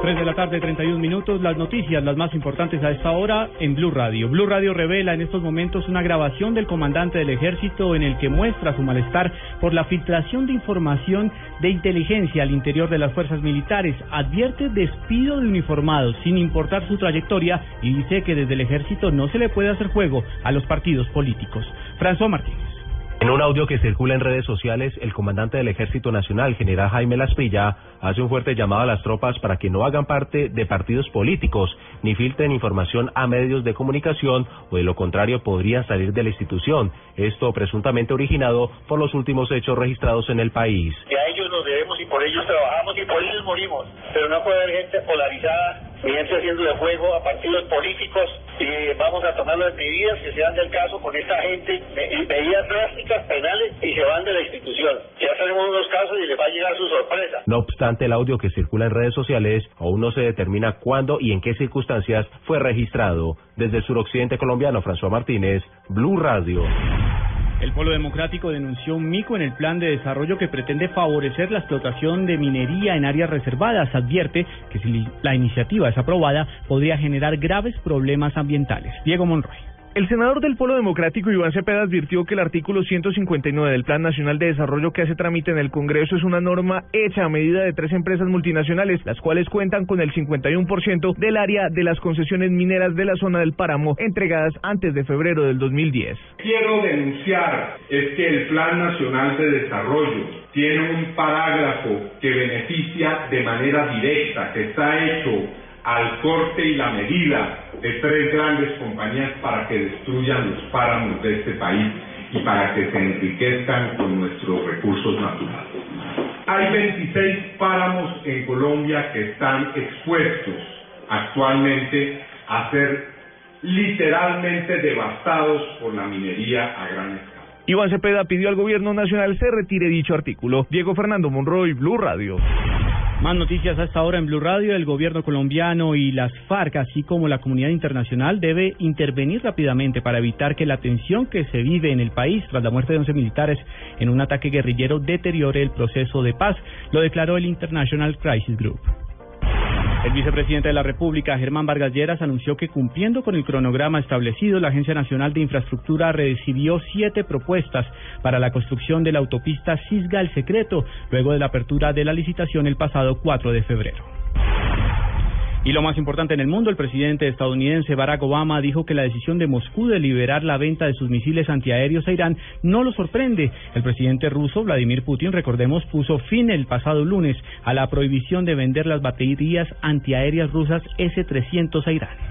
3 de la tarde, 31 minutos. Las noticias, las más importantes a esta hora en Blue Radio. Blue Radio revela en estos momentos una grabación del comandante del ejército en el que muestra su malestar por la filtración de información de inteligencia al interior de las fuerzas militares. Advierte despido de uniformados sin importar su trayectoria y dice que desde el ejército no se le puede hacer juego a los partidos políticos. François Martínez. En un audio que circula en redes sociales, el comandante del Ejército Nacional, general Jaime Lasprilla, hace un fuerte llamado a las tropas para que no hagan parte de partidos políticos ni filtren información a medios de comunicación o de lo contrario podrían salir de la institución. Esto presuntamente originado por los últimos hechos registrados en el país. Que a ellos nos debemos y por ellos trabajamos y por ellos morimos, pero no puede haber gente polarizada gente haciendo de juego a partidos políticos y vamos a tomar las medidas que sean del caso con esta gente, medidas drásticas, penales y se van de la institución. Ya tenemos unos casos y les va a llegar su sorpresa. No obstante, el audio que circula en redes sociales aún no se determina cuándo y en qué circunstancias fue registrado. Desde el suroccidente colombiano, François Martínez, Blue Radio. El Polo Democrático denunció un mico en el plan de desarrollo que pretende favorecer la explotación de minería en áreas reservadas. Advierte que si la iniciativa es aprobada podría generar graves problemas ambientales. Diego Monroy. El senador del Polo Democrático Iván Cepeda advirtió que el artículo 159 del Plan Nacional de Desarrollo que hace trámite en el Congreso es una norma hecha a medida de tres empresas multinacionales, las cuales cuentan con el 51% del área de las concesiones mineras de la zona del páramo entregadas antes de febrero del 2010. Quiero denunciar es que el Plan Nacional de Desarrollo tiene un parágrafo que beneficia de manera directa, que está hecho al corte y la medida de tres grandes compañías para que destruyan los páramos de este país y para que se enriquezcan con nuestros recursos naturales. Hay 26 páramos en Colombia que están expuestos actualmente a ser literalmente devastados por la minería a gran escala. Iván Cepeda pidió al gobierno nacional se retire dicho artículo. Diego Fernando Monroy, Blue Radio. Más noticias hasta ahora en Blue Radio. El gobierno colombiano y las FARC, así como la comunidad internacional, debe intervenir rápidamente para evitar que la tensión que se vive en el país tras la muerte de 11 militares en un ataque guerrillero deteriore el proceso de paz. Lo declaró el International Crisis Group. El vicepresidente de la República, Germán Vargas Lleras, anunció que cumpliendo con el cronograma establecido, la Agencia Nacional de Infraestructura recibió siete propuestas para la construcción de la autopista Cisga El Secreto, luego de la apertura de la licitación el pasado 4 de febrero. Y lo más importante en el mundo, el presidente estadounidense Barack Obama dijo que la decisión de Moscú de liberar la venta de sus misiles antiaéreos a Irán no lo sorprende. El presidente ruso Vladimir Putin, recordemos, puso fin el pasado lunes a la prohibición de vender las baterías antiaéreas rusas S-300 a Irán.